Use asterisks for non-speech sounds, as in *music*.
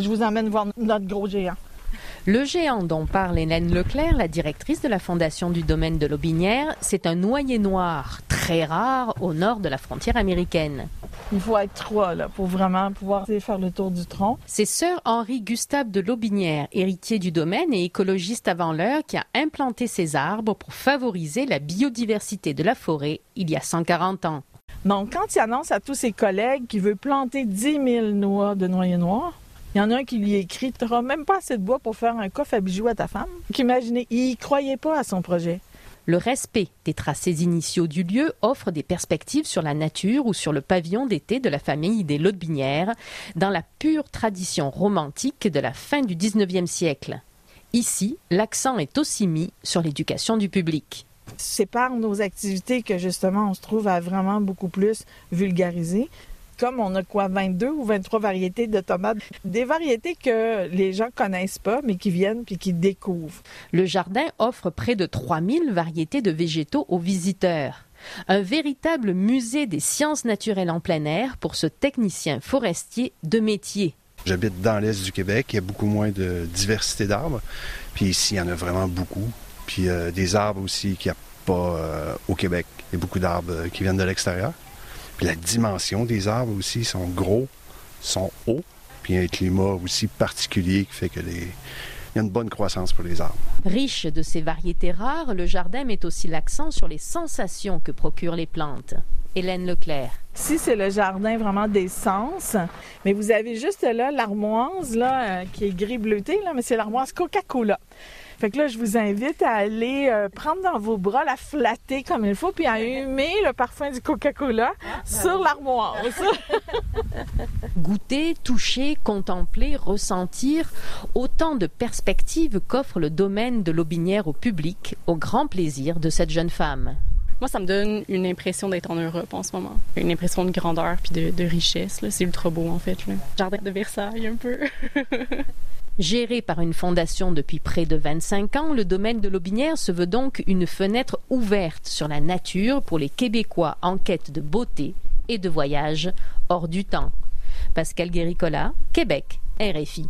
Je vous emmène voir notre gros géant. Le géant dont parle Hélène Leclerc, la directrice de la fondation du domaine de l'Aubinière, c'est un noyer noir très rare au nord de la frontière américaine. Il faut être trois là, pour vraiment pouvoir faire le tour du tronc. C'est sœur Henri Gustave de Lobinière, héritier du domaine et écologiste avant l'heure, qui a implanté ces arbres pour favoriser la biodiversité de la forêt il y a 140 ans. Donc, quand il annonce à tous ses collègues qu'il veut planter 10 000 noix de noyer noir, il y en a un qui lui écrit Tu n'auras même pas assez de bois pour faire un coffre à bijoux à ta femme. Imaginez, il ne croyait pas à son projet. Le respect des tracés initiaux du lieu offre des perspectives sur la nature ou sur le pavillon d'été de la famille des Lotbinières, dans la pure tradition romantique de la fin du XIXe siècle. Ici, l'accent est aussi mis sur l'éducation du public. C'est par nos activités que justement on se trouve à vraiment beaucoup plus vulgariser comme on a quoi, 22 ou 23 variétés de tomates? Des variétés que les gens connaissent pas, mais qui viennent puis qui découvrent. Le jardin offre près de 3000 variétés de végétaux aux visiteurs. Un véritable musée des sciences naturelles en plein air pour ce technicien forestier de métier. J'habite dans l'est du Québec, il y a beaucoup moins de diversité d'arbres. Puis ici, il y en a vraiment beaucoup. Puis euh, des arbres aussi qu'il n'y a pas euh, au Québec. Il y a beaucoup d'arbres qui viennent de l'extérieur. Puis la dimension des arbres aussi sont gros, sont hauts. Puis il y a un climat aussi particulier qui fait que les, il y a une bonne croissance pour les arbres. Riche de ces variétés rares, le jardin met aussi l'accent sur les sensations que procurent les plantes. Hélène Leclerc. Si c'est le jardin vraiment des sens, mais vous avez juste là l'armoise là, euh, qui est gris bleuté, là, mais c'est l'armoise Coca-Cola. Fait que là, je vous invite à aller euh, prendre dans vos bras, la flatter comme il faut, puis à humer le parfum du Coca-Cola sur l'armoire. *laughs* Goûter, toucher, contempler, ressentir, autant de perspectives qu'offre le domaine de l'Aubinière au public, au grand plaisir de cette jeune femme. Moi, ça me donne une impression d'être en Europe en ce moment. Une impression de grandeur puis de, richesse. C'est ultra beau, en fait. Là. Jardin de Versailles, un peu. *laughs* Géré par une fondation depuis près de 25 ans, le domaine de l'Aubinière se veut donc une fenêtre ouverte sur la nature pour les Québécois en quête de beauté et de voyage hors du temps. Pascal Guéricola, Québec, RFI.